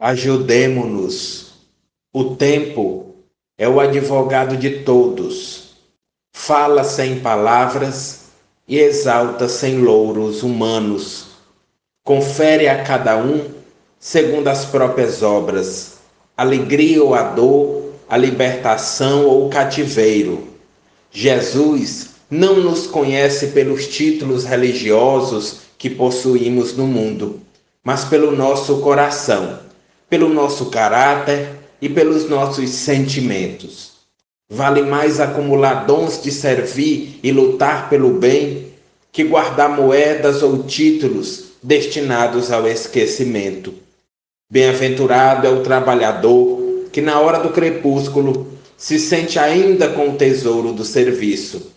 Ajudemo-nos. O tempo é o advogado de todos. Fala sem palavras e exalta sem louros humanos. Confere a cada um, segundo as próprias obras, alegria ou a dor, a libertação ou o cativeiro. Jesus não nos conhece pelos títulos religiosos que possuímos no mundo, mas pelo nosso coração pelo nosso caráter e pelos nossos sentimentos. Vale mais acumular dons de servir e lutar pelo bem que guardar moedas ou títulos destinados ao esquecimento. Bem-aventurado é o trabalhador que, na hora do crepúsculo, se sente ainda com o tesouro do serviço.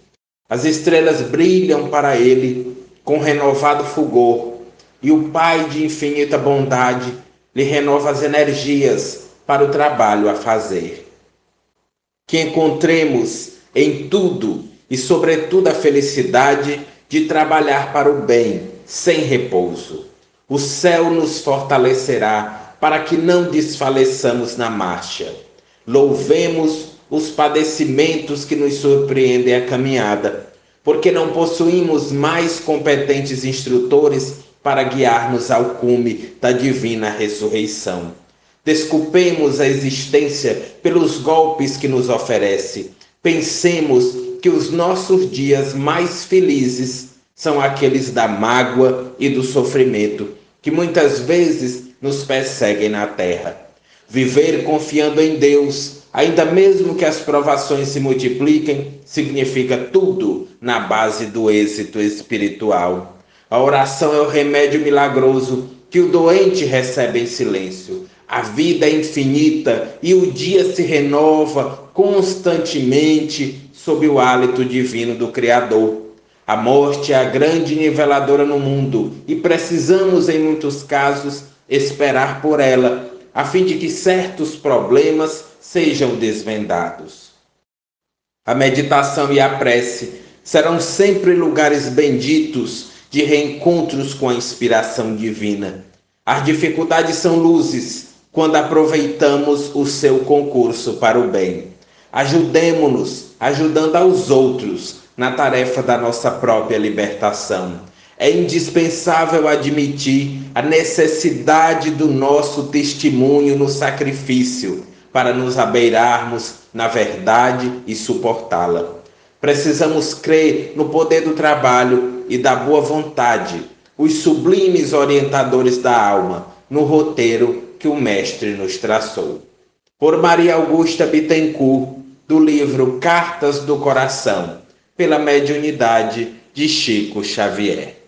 As estrelas brilham para ele com renovado fulgor, e o Pai de infinita bondade lhe renova as energias para o trabalho a fazer. Que encontremos em tudo e sobretudo a felicidade de trabalhar para o bem, sem repouso. O céu nos fortalecerá para que não desfaleçamos na marcha. Louvemos os padecimentos que nos surpreendem a caminhada, porque não possuímos mais competentes instrutores para guiar-nos ao cume da divina ressurreição. Desculpemos a existência pelos golpes que nos oferece. Pensemos que os nossos dias mais felizes são aqueles da mágoa e do sofrimento, que muitas vezes nos perseguem na terra. Viver confiando em Deus, ainda mesmo que as provações se multipliquem, significa tudo na base do êxito espiritual. A oração é o remédio milagroso que o doente recebe em silêncio. A vida é infinita e o dia se renova constantemente sob o hálito divino do Criador. A morte é a grande niveladora no mundo e precisamos, em muitos casos, esperar por ela, a fim de que certos problemas sejam desvendados. A meditação e a prece serão sempre lugares benditos de reencontros com a inspiração divina. As dificuldades são luzes quando aproveitamos o seu concurso para o bem. Ajudemo-nos ajudando aos outros na tarefa da nossa própria libertação. É indispensável admitir a necessidade do nosso testemunho no sacrifício para nos abeirarmos na verdade e suportá-la. Precisamos crer no poder do trabalho e da boa vontade, os sublimes orientadores da alma, no roteiro que o Mestre nos traçou. Por Maria Augusta Bittencourt, do livro Cartas do Coração, pela mediunidade de Chico Xavier.